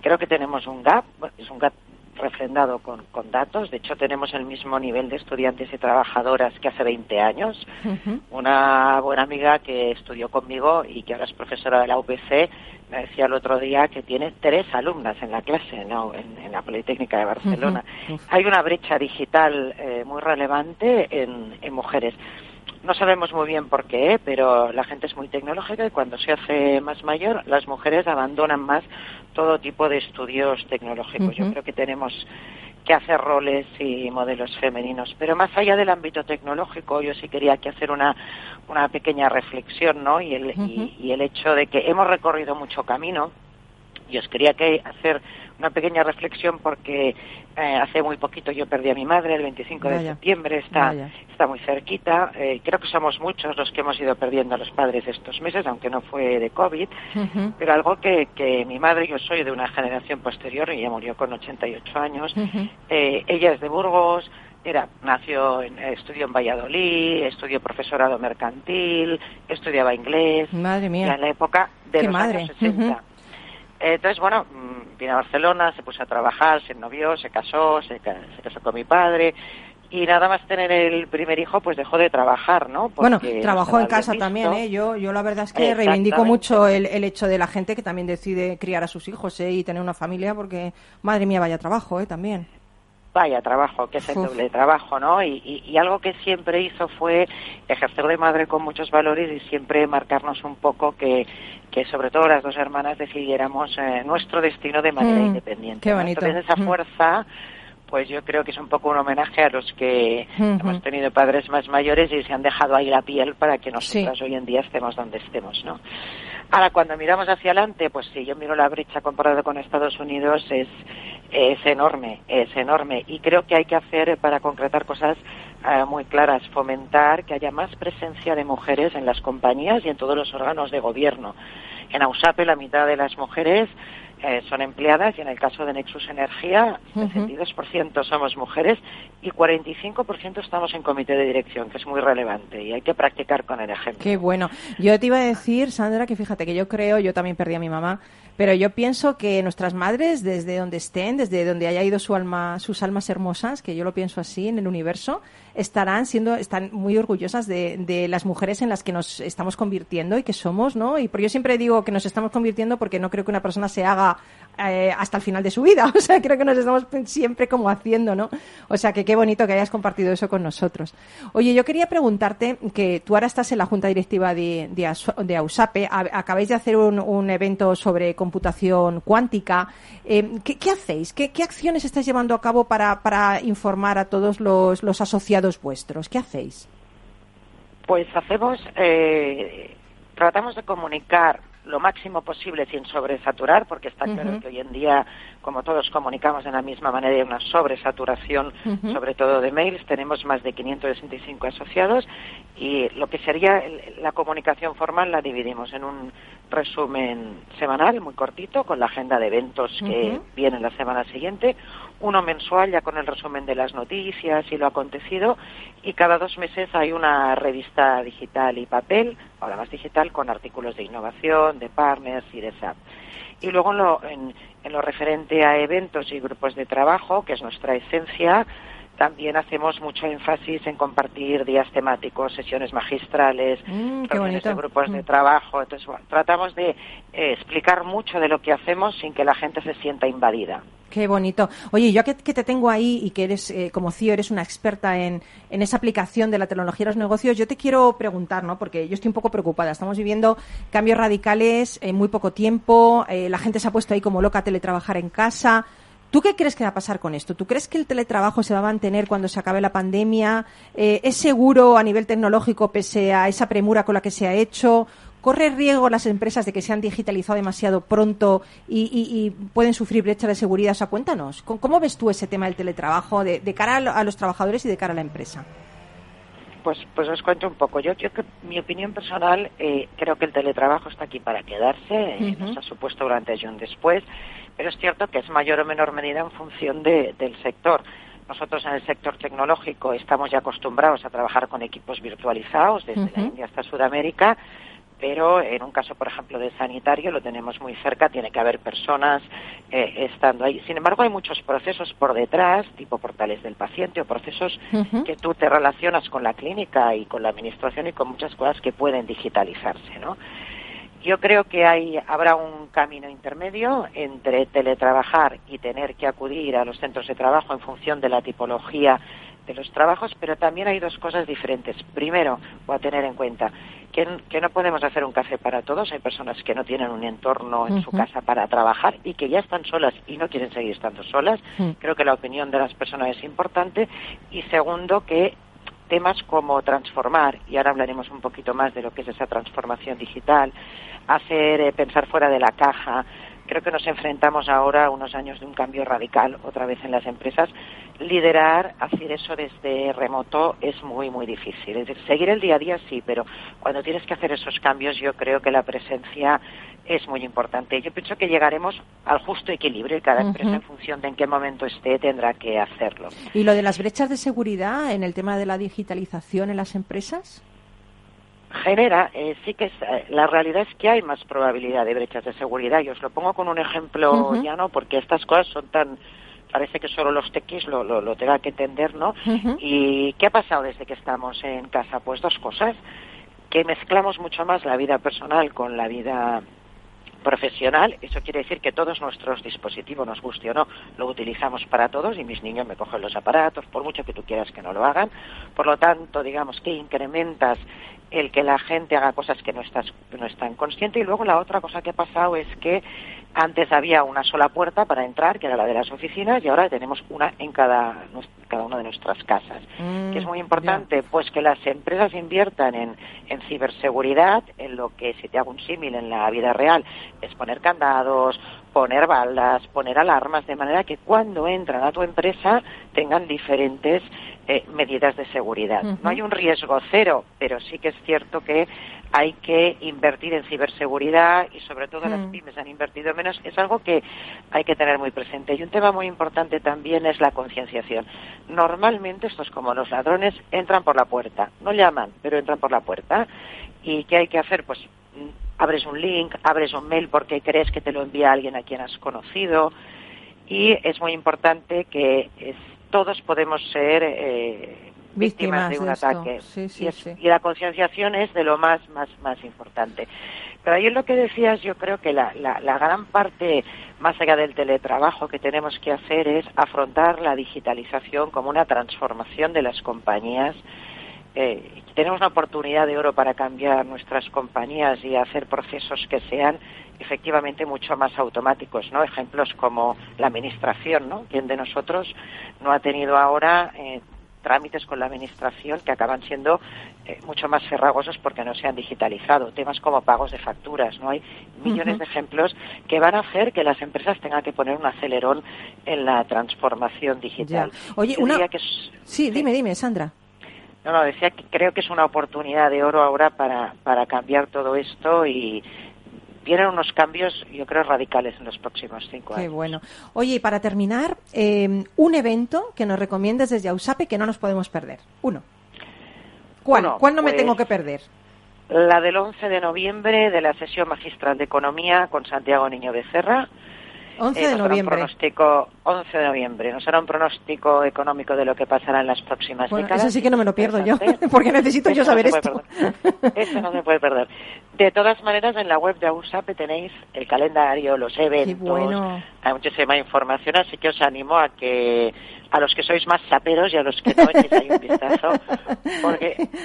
creo que tenemos un gap, es un gap refrendado con, con datos. De hecho, tenemos el mismo nivel de estudiantes y trabajadoras que hace 20 años. Una buena amiga que estudió conmigo y que ahora es profesora de la UPC me decía el otro día que tiene tres alumnas en la clase, ¿no? en, en la Politécnica de Barcelona. Hay una brecha digital eh, muy relevante en, en mujeres. No sabemos muy bien por qué, pero la gente es muy tecnológica y cuando se hace más mayor, las mujeres abandonan más todo tipo de estudios tecnológicos. Yo creo que tenemos que hacer roles y modelos femeninos. Pero más allá del ámbito tecnológico, yo sí quería que hacer una, una pequeña reflexión, ¿no? Y el, y, y el hecho de que hemos recorrido mucho camino. Y os quería que hacer una pequeña reflexión porque eh, hace muy poquito yo perdí a mi madre, el 25 de septiembre, está, Vaya. está muy cerquita. Eh, creo que somos muchos los que hemos ido perdiendo a los padres estos meses, aunque no fue de COVID. Pero algo que, que mi madre, yo soy de una generación posterior, ella murió con 88 años, eh, ella es de Burgos, era, nació, en, estudió en Valladolid, estudió profesorado mercantil, estudiaba inglés, Madre mía. en la época de Qué los madre. años 60. Ujú. Entonces, bueno, mm, vine a Barcelona, se puso a trabajar, se novió, se casó, se, se casó con mi padre. Y nada más tener el primer hijo, pues dejó de trabajar, ¿no? Bueno, Porque trabajó en casa también. ¿eh? Yo, yo la verdad es que reivindico mucho el, el hecho de la gente que también decide criar a sus hijos, ¿eh? Y tener una familia, porque, madre mía, vaya trabajo, ¿eh? También. Vaya trabajo, que es el doble trabajo, ¿no? Y, y- y algo que siempre hizo fue ejercer de madre con muchos valores y siempre marcarnos un poco que, que sobre todo las dos hermanas decidiéramos eh, nuestro destino de manera Mm, independiente. qué bonito. Entonces esa Mm. fuerza, pues yo creo que es un poco un homenaje a los que hemos tenido padres más mayores y se han dejado ahí la piel para que Sí. nosotras hoy en día estemos donde estemos, ¿no? Ahora, cuando miramos hacia adelante, pues si yo miro la brecha comparado con Estados Unidos, es, es enorme, es enorme. Y creo que hay que hacer, eh, para concretar cosas eh, muy claras, fomentar que haya más presencia de mujeres en las compañías y en todos los órganos de gobierno. En AUSAPE la mitad de las mujeres eh, son empleadas y en el caso de Nexus Energía, Ujú. 62% somos mujeres y 45% estamos en comité de dirección, que es muy relevante y hay que practicar con el ejemplo. Qué bueno. Yo te iba a decir, Sandra, que fíjate que yo creo, yo también perdí a mi mamá, Pero yo pienso que nuestras madres, desde donde estén, desde donde haya ido su alma, sus almas hermosas, que yo lo pienso así en el universo, estarán siendo, están muy orgullosas de, de las mujeres en las que nos estamos convirtiendo y que somos, ¿no? Y por yo siempre digo que nos estamos convirtiendo porque no creo que una persona se haga eh, hasta el final de su vida. O sea, creo que nos estamos siempre como haciendo, ¿no? O sea, que qué bonito que hayas compartido eso con nosotros. Oye, yo quería preguntarte que tú ahora estás en la junta directiva de, de, AUSAPE, acabáis de hacer un, un evento sobre computación cuántica. Eh, ¿qué, hacéis? ¿Qué, qué acciones estáis llevando a cabo para, para informar a todos los, los asociados vuestros? ¿Qué hacéis? Pues hacemos, eh, tratamos de comunicar lo máximo posible sin sobresaturar, porque está claro que hoy en día, como todos comunicamos de la misma manera, hay una sobresaturación, sobre todo de mails. Tenemos más de 565 asociados y lo que sería el- la comunicación formal la dividimos en un resumen semanal muy cortito con la agenda de eventos que viene la semana siguiente, uno mensual ya con el resumen de las noticias y lo acontecido y cada dos meses hay una revista digital y papel, ahora más digital, con artículos de innovación, de partners y de SAP. Y luego en lo, en, en lo referente a eventos y grupos de trabajo, que es nuestra esencia, también hacemos mucho énfasis en compartir días temáticos, sesiones magistrales, Mm, reuniones de grupos de Mm. trabajo. Entonces, bueno, tratamos de eh, explicar mucho de lo que hacemos sin que la gente se sienta invadida. Qué bonito. Oye, yo que, que te tengo ahí y que eres, eh, como CEO, eres una experta en, en esa aplicación de la tecnología a los negocios, yo te quiero preguntar, ¿no? Porque yo estoy un poco preocupada. Estamos viviendo cambios radicales en muy poco tiempo. eh, la gente se ha puesto ahí como loca a teletrabajar en casa. ¿Tú qué crees que va a pasar con esto? ¿Tú crees que el teletrabajo se va a mantener cuando se acabe la pandemia? Eh, ¿Es seguro a nivel tecnológico pese a esa premura con la que se ha hecho? ¿Corre riesgo las empresas de que se han digitalizado demasiado pronto y, y- y pueden sufrir brechas de seguridad? O sea, cuéntanos, ¿cómo, ves tú ese tema del teletrabajo de, de cara a, lo- a los trabajadores y de cara a la empresa? Pues, pues os cuento un poco. Yo, yo que- mi opinión personal, eh, creo que el teletrabajo está aquí para quedarse, eh, Ujú. nos ha supuesto durante y un después, pero es cierto que es mayor o menor medida en función de- del sector. Nosotros en el sector tecnológico estamos ya acostumbrados a trabajar con equipos virtualizados desde la. India hasta Sudamérica, pero en un caso, por ejemplo, de sanitario, lo tenemos muy cerca, tiene que haber personas eh, estando ahí. Sin embargo, hay muchos procesos por detrás, tipo portales del paciente o procesos que tú te relacionas con la clínica y con la administración y con muchas cosas que pueden digitalizarse, ¿no? Yo creo que hay, habrá un camino intermedio entre teletrabajar y tener que acudir a los centros de trabajo en función de la tipología de los trabajos, pero también hay dos cosas diferentes. Primero, voy a tener en cuenta que, que no podemos hacer un café para todos. Hay personas que no tienen un entorno en su casa para trabajar y que ya están solas y no quieren seguir estando solas. Creo que la opinión de las personas es importante. Y segundo, que temas como transformar, y ahora hablaremos un poquito más de lo que es esa transformación digital, hacer eh, pensar fuera de la caja. Creo que nos enfrentamos ahora a unos años de un cambio radical otra vez en las empresas. Liderar, hacer eso desde remoto es muy, muy difícil. Es decir, seguir el día a día sí, pero cuando tienes que hacer esos cambios yo creo que la presencia es muy importante. Yo pienso que llegaremos al justo equilibrio y cada empresa en función de en qué momento esté tendrá que hacerlo. ¿Y lo de las brechas de seguridad en el tema de la digitalización en las empresas? genera, eh, sí que es, eh, la realidad es que hay más probabilidad de brechas de seguridad. Y os lo pongo con un ejemplo Ujú. llano, porque estas cosas son tan, parece que solo los tequis lo, lo, lo tengan que entender, ¿no? ¿Y qué ha pasado desde que estamos en casa? Pues dos cosas, que mezclamos mucho más la vida personal con la vida profesional, eso quiere decir que todos nuestros dispositivos, nos guste o no, lo utilizamos para todos y mis niños me cogen los aparatos, por mucho que tú quieras que no lo hagan. Por lo tanto, digamos que incrementas el que la gente haga cosas que no, estás, que no están consciente. Y luego la otra cosa que ha pasado es que antes había una sola puerta para entrar, que era la de las oficinas, y ahora tenemos una en cada, cada una de nuestras casas. que es muy importante, pues que las empresas inviertan en, en ciberseguridad, en lo que, si te hago un símil en la vida real, es poner candados, poner baldas, poner alarmas, de manera que cuando entran a tu empresa tengan diferentes eh, medidas de seguridad. No hay un riesgo cero, pero sí que es cierto que hay que invertir en ciberseguridad y sobre todo las Mm. pymes han invertido menos. Es algo que hay que tener muy presente. Y un tema muy importante también es la concienciación. Normalmente estos como los ladrones entran por la puerta, no llaman, pero entran por la puerta. ¿Y qué hay que hacer? Pues mm, abres un link, abres un mail porque crees que te lo envía alguien a quien has conocido. Y es muy importante que es- todos podemos ser eh, víctimas Víctimas de un de ataque. Sí, sí, y, es- sí. y la concienciación es de lo más más más importante. Pero ahí en lo que decías yo creo que la, la, la gran parte más allá del teletrabajo que tenemos que hacer es afrontar la digitalización como una transformación de las compañías eh, tenemos una oportunidad de oro para cambiar nuestras compañías y hacer procesos que sean efectivamente mucho más automáticos, ¿no? Ejemplos como la administración, ¿no? ¿Quién de nosotros no ha tenido ahora eh, trámites con la administración que acaban siendo eh, mucho más ferragosos porque no se han digitalizado? Temas como pagos de facturas, ¿no? Hay millones de ejemplos que van a hacer que las empresas tengan que poner un acelerón en la transformación digital. Ya. Oye, Yo una... que es- Sí, dime, dime, Sandra. No, no, decía que creo que es una oportunidad de oro ahora para, para cambiar todo esto y vienen unos cambios, yo creo, radicales en los próximos cinco Qué años. bueno. Oye, y para terminar, eh, un evento que nos recomiendes desde AUSAPE que no nos podemos perder. Uno. ¿Cuál? Uno, ¿Cuál no me pues, tengo que perder? La del 11 de noviembre de la sesión magistral de Economía con Santiago Niño Becerra. 11 Eh, de hará un noviembre. pronóstico, 11 de noviembre. Nos hará un pronóstico económico de lo que pasará en las próximas Bueno, décadas. eso sí que no me lo pierdo yo, porque necesito yo Eso no saber se esto. Eso no se puede perder. De todas maneras, en la web de AUSAPE tenéis el calendario, los eventos, bueno. hay muchísima información, así que os animo a que a los que sois más saperos y a los que no echéis ahí un vistazo, porque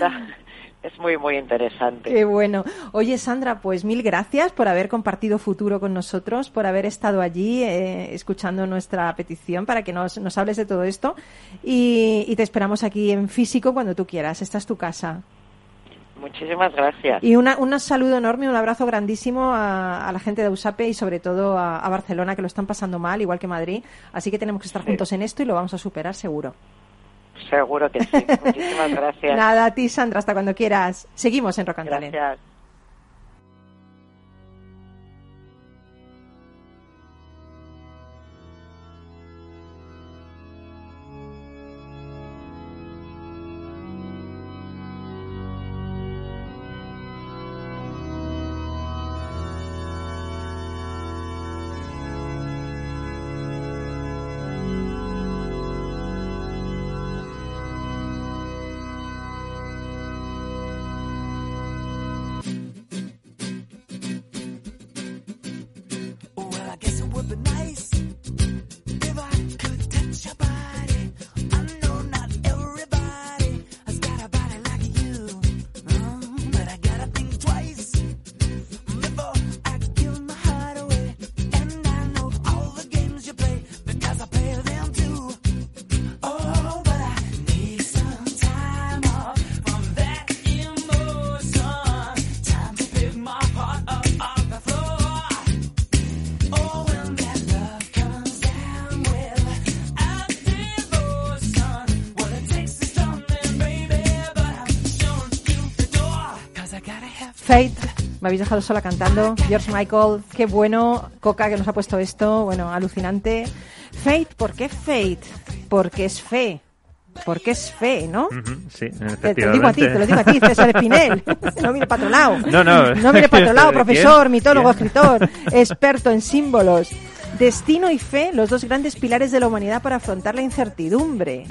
es muy, muy interesante. Qué bueno. Oye, Sandra, pues mil gracias por haber compartido futuro con nosotros, por haber estado allí eh, escuchando nuestra petición para que nos, nos hables de todo esto. Y, y te esperamos aquí en físico cuando tú quieras. Esta es tu casa. Muchísimas gracias. Y una, un saludo enorme, un abrazo grandísimo a, a la gente de USAPE y sobre todo a, a Barcelona, que lo están pasando mal, igual que Madrid. Así que tenemos que estar juntos en esto y lo vamos a superar seguro. Seguro que sí. Muchísimas gracias. Nada, a ti, Sandra, hasta cuando quieras. Seguimos en Rock and Talent. Gracias. Fate, me habéis dejado sola cantando. George Michael, qué bueno. Coca que nos ha puesto esto, bueno, alucinante. Fate, ¿por qué Fate? Porque es fe. Porque es fe, ¿no? Sí, Te, te lo digo a ti, efectivamente. te lo digo a ti, César Espinel. no mire para otro lado. No, no. No mire para profesor, mitólogo, escritor, experto en símbolos. Destino y fe, los dos grandes pilares de la humanidad para afrontar la incertidumbre.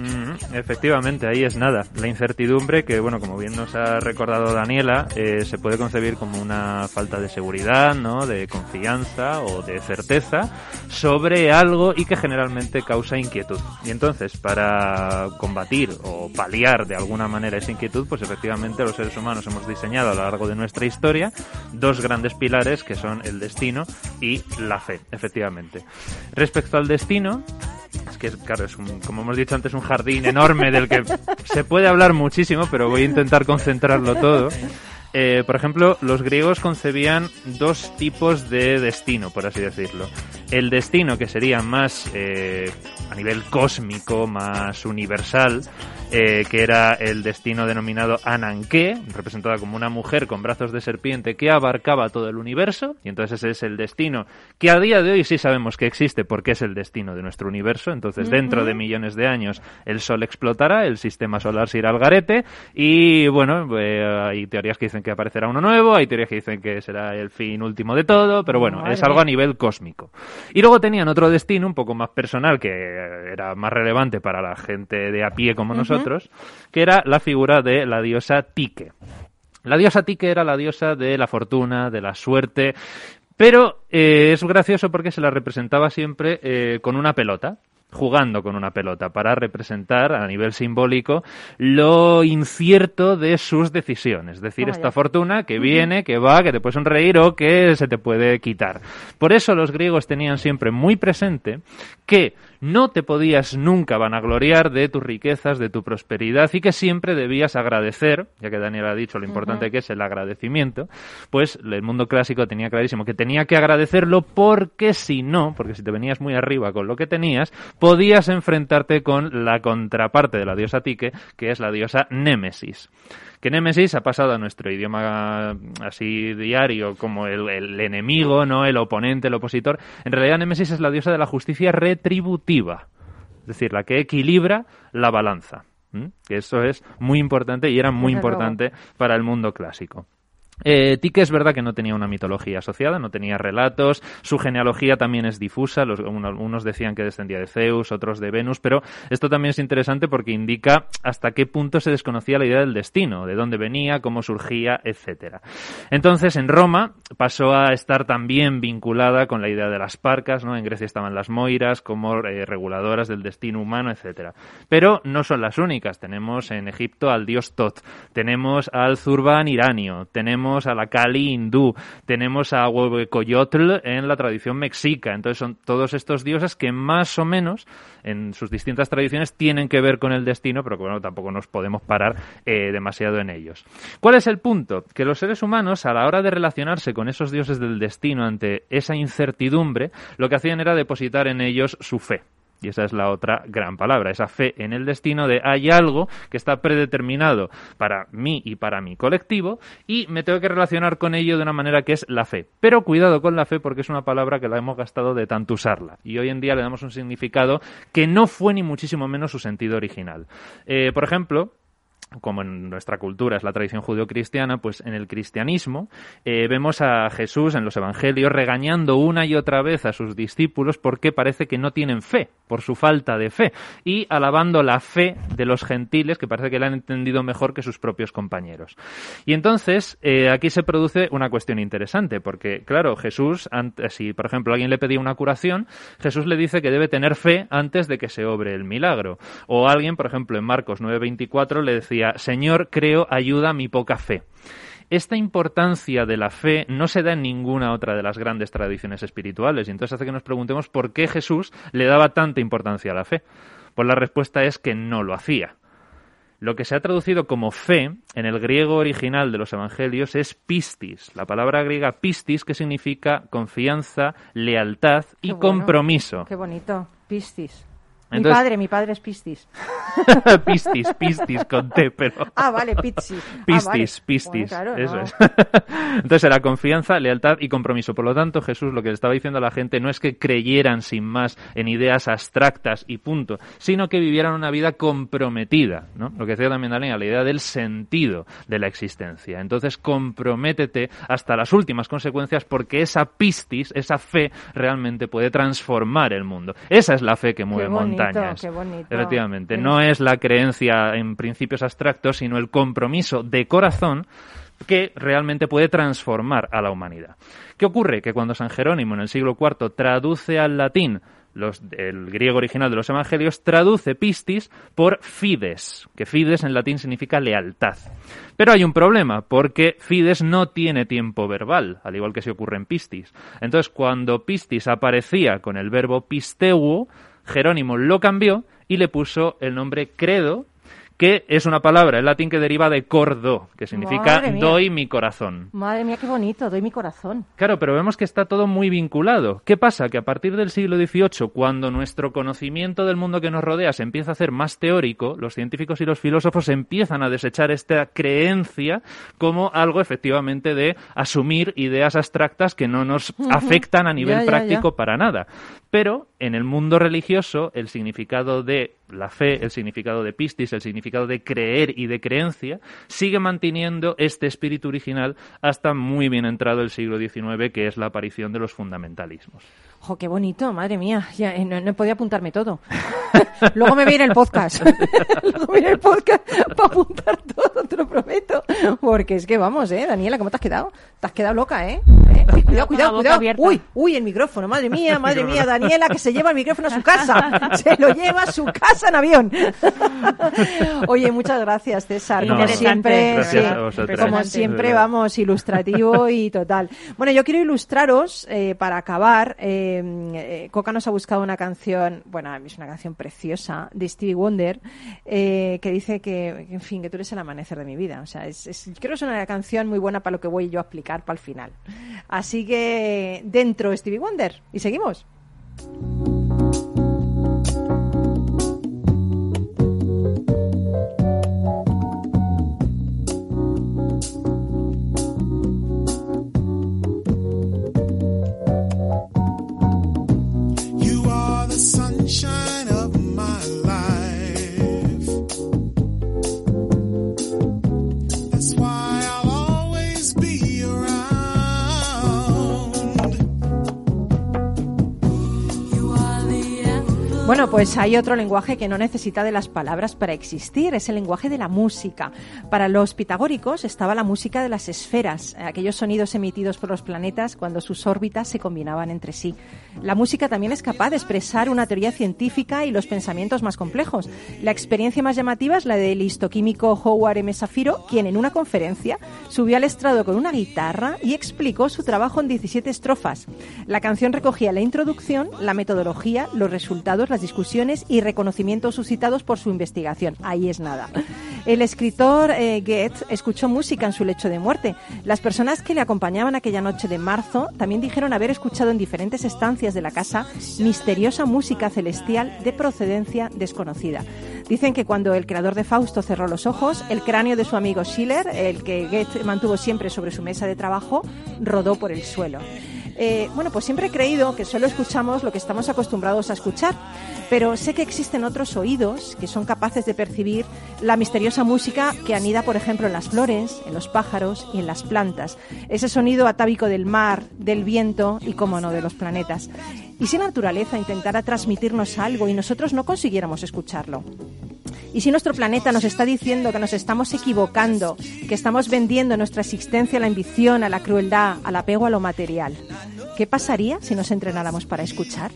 Efectivamente, ahí es nada. La incertidumbre, que bueno, como bien nos ha recordado Daniela, eh, se puede concebir como una falta de seguridad, ¿no? De confianza o de certeza sobre algo y que generalmente causa inquietud. Y entonces, para combatir o paliar de alguna manera esa inquietud, pues efectivamente los seres humanos hemos diseñado a lo largo de nuestra historia dos grandes pilares que son el destino y la fe, efectivamente. Respecto al destino, es que, claro, es un, como hemos dicho antes, un jardín enorme del que se puede hablar muchísimo, pero voy a intentar concentrarlo todo. Eh, por ejemplo, los griegos concebían dos tipos de destino, por así decirlo. El destino que sería más eh, a nivel cósmico, más universal, eh, que era el destino denominado Ananke, representada como una mujer con brazos de serpiente que abarcaba todo el universo, y entonces ese es el destino que a día de hoy sí sabemos que existe porque es el destino de nuestro universo, entonces dentro de millones de años el Sol explotará, el sistema solar se irá al garete, y bueno, eh, hay teorías que dicen que aparecerá uno nuevo, hay teorías que dicen que será el fin último de todo, pero bueno, Madre es algo a nivel cósmico. Y luego tenían otro destino un poco más personal que era más relevante para la gente de a pie como nosotros, que era la figura de la diosa Tique. La diosa Tique era la diosa de la fortuna, de la suerte, pero eh, es gracioso porque se la representaba siempre eh, con una pelota jugando con una pelota para representar a nivel simbólico lo incierto de sus decisiones. Es decir, esta fortuna que viene, que va, que te puede sonreír o que se te puede quitar. Por eso los griegos tenían siempre muy presente que no te podías nunca vanagloriar de tus riquezas, de tu prosperidad y que siempre debías agradecer, ya que Daniel ha dicho lo importante que es el agradecimiento, pues el mundo clásico tenía clarísimo que tenía que agradecerlo porque si no, porque si te venías muy arriba con lo que tenías, podías enfrentarte con la contraparte de la diosa Tique, que es la diosa Némesis que Némesis ha pasado a nuestro idioma así diario como el, el enemigo, no el oponente, el opositor. En realidad Némesis es la diosa de la justicia retributiva, es decir, la que equilibra la balanza. eso es muy importante y era muy importante para el mundo clásico. Eh, Tique es verdad que no tenía una mitología asociada, no tenía relatos, su genealogía también es difusa, los, uno- unos decían que descendía de Zeus, otros de Venus, pero esto también es interesante porque indica hasta qué punto se desconocía la idea del destino, de dónde venía, cómo surgía, etcétera. Entonces, en Roma pasó a estar también vinculada con la idea de las parcas, ¿no? En Grecia estaban las moiras como eh, reguladoras del destino humano, etcétera. Pero no son las únicas. Tenemos en Egipto al dios Tot, tenemos al Zurban iranio, tenemos a la Kali hindú, tenemos a Huehuecoyotl en la tradición mexica. Entonces son todos estos dioses que más o menos en sus distintas tradiciones tienen que ver con el destino, pero que bueno, tampoco nos podemos parar eh, demasiado en ellos. ¿Cuál es el punto? Que los seres humanos, a la hora de relacionarse con esos dioses del destino ante esa incertidumbre, lo que hacían era depositar en ellos su fe. Y esa es la otra gran palabra, esa fe en el destino de hay algo que está predeterminado para mí y para mi colectivo y me tengo que relacionar con ello de una manera que es la fe. Pero cuidado con la fe porque es una palabra que la hemos gastado de tanto usarla. Y hoy en día le damos un significado que no fue ni muchísimo menos su sentido original. Eh, por ejemplo, como en nuestra cultura es la tradición judeocristiana, pues en el cristianismo eh, vemos a Jesús en los evangelios regañando una y otra vez a sus discípulos porque parece que no tienen fe, por su falta de fe, y alabando la fe de los gentiles que parece que la han entendido mejor que sus propios compañeros. Y entonces eh, aquí se produce una cuestión interesante, porque claro, Jesús, si por ejemplo alguien le pedía una curación, Jesús le dice que debe tener fe antes de que se obre el milagro. O alguien, por ejemplo, en Marcos 9:24 le decía, Señor, creo, ayuda mi poca fe. Esta importancia de la fe no se da en ninguna otra de las grandes tradiciones espirituales y entonces hace que nos preguntemos por qué Jesús le daba tanta importancia a la fe. Pues la respuesta es que no lo hacía. Lo que se ha traducido como fe en el griego original de los evangelios es pistis, la palabra griega pistis que significa confianza, lealtad y Qué bueno. compromiso. Qué bonito. Pistis. Entonces- Mi padre, mi padre es Pistis. pistis, pistis con T, pero... Ah, vale. Pistis, Ah, vale. pistis, Bueno, claro, eso no. es. Entonces era confianza, lealtad y compromiso. Por lo tanto, Jesús lo que le estaba diciendo a la gente no es que creyeran sin más en ideas abstractas y punto, sino que vivieran una vida comprometida, ¿no? Lo que decía también Daniel, la idea del sentido de la existencia. Entonces, comprométete hasta las últimas consecuencias porque esa pistis, esa fe, realmente puede transformar el mundo. Esa es la fe que mueve bonito, montañas. qué bonito. Efectivamente, no es la creencia en principios abstractos, sino el compromiso de corazón que realmente puede transformar a la humanidad. ¿Qué ocurre? Que cuando San Jerónimo en el siglo IV traduce al latín los- el griego original de los evangelios, traduce pistis por fides, que fides en latín significa lealtad. Pero hay un problema, porque fides no tiene tiempo verbal, al igual que se ocurre en pistis. Entonces, cuando pistis aparecía con el verbo pisteuo, Jerónimo lo cambió y le puso el nombre credo, que es una palabra en latín que deriva de cordo, que significa doy mi corazón. Madre mía, qué bonito, doy mi corazón. Claro, pero vemos que está todo muy vinculado. ¿Qué pasa? Que a partir del siglo XVIII, cuando nuestro conocimiento del mundo que nos rodea se empieza a hacer más teórico, los científicos y los filósofos empiezan a desechar esta creencia como algo efectivamente de asumir ideas abstractas que no nos afectan a nivel Ya, ya, práctico ya. para nada. Pero en el mundo religioso, el significado de la fe, el significado de pistis, el significado de creer y de creencia, sigue manteniendo este espíritu original hasta muy bien entrado el siglo XIX, que es la aparición de los fundamentalismos. Jo, qué bonito, madre mía. Ya, eh, no, no podía apuntarme todo. Luego me viene el podcast. Luego viene el podcast para apuntar todo, te lo prometo. Porque es que vamos, ¿eh? Daniela, ¿cómo te has quedado? Te has quedado loca, ¿eh? ¿Eh? Cuidado, cuidado, cuidado. abierta. Uy, uy, el micrófono, madre mía, madre mía. Daniela, que se lleva el micrófono a su casa. Se lo lleva a su casa en avión. Oye, muchas gracias, César. No, como siempre, Gracias sí, a vosotras. como De siempre, verdad. vamos, ilustrativo y total. Bueno, yo quiero ilustraros, eh, para acabar, eh, eh, Coca nos ha buscado una canción, bueno, es una canción preciosa, de Stevie Wonder, eh, que dice que, en fin, que tú eres el amanecer de mi vida. O sea, es, es- creo que es una canción muy buena para lo que voy yo a explicar para el final. Así que, dentro Stevie Wonder. Y seguimos. Sunshine Bueno, pues hay otro lenguaje que no necesita de las palabras para existir, es el lenguaje de la música. Para los pitagóricos estaba la música de las esferas, eh, aquellos sonidos emitidos por los planetas cuando sus órbitas se combinaban entre sí. La música también es capaz de expresar una teoría científica y los pensamientos más complejos. La experiencia más llamativa es la del histoquímico Howard M. Safiro, quien en una conferencia subió al estrado con una guitarra y explicó su trabajo en 17 estrofas. La canción recogía la introducción, la metodología, los resultados, las discusiones y reconocimientos suscitados por su investigación. Ahí es nada. El escritor eh, Goethe escuchó música en su lecho de muerte. Las personas que le acompañaban aquella noche de marzo también dijeron haber escuchado en diferentes estancias de la casa misteriosa música celestial de procedencia desconocida. Dicen que cuando el creador de Fausto cerró los ojos, el cráneo de su amigo Schiller, el que Goethe mantuvo siempre sobre su mesa de trabajo, rodó por el suelo. Eh, bueno, pues siempre he creído que solo escuchamos lo que estamos acostumbrados a escuchar, pero sé que existen otros oídos que son capaces de percibir la misteriosa música que anida, por ejemplo, en las flores, en los pájaros y en las plantas. Ese sonido atávico del mar, del viento y, como no, de los planetas. ¿Y si la naturaleza intentara transmitirnos algo y nosotros no consiguiéramos escucharlo? ¿Y si nuestro planeta nos está diciendo que nos estamos equivocando, que estamos vendiendo nuestra existencia a la ambición, a la crueldad, al apego a lo material? ¿Qué pasaría si nos entrenáramos para escuchar?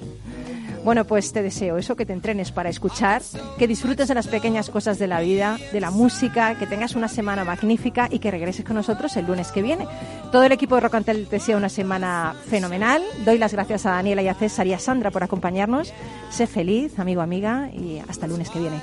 Bueno, pues te deseo eso, que te entrenes para escuchar, que disfrutes de las pequeñas cosas de la vida, de la música, que tengas una semana magnífica y que regreses con nosotros el lunes que viene. Todo el equipo de Rock and desea una semana fenomenal. Doy las gracias a Daniela y a César y a Sandra por acompañarnos. Sé feliz, amigo, amiga, y hasta el lunes que viene.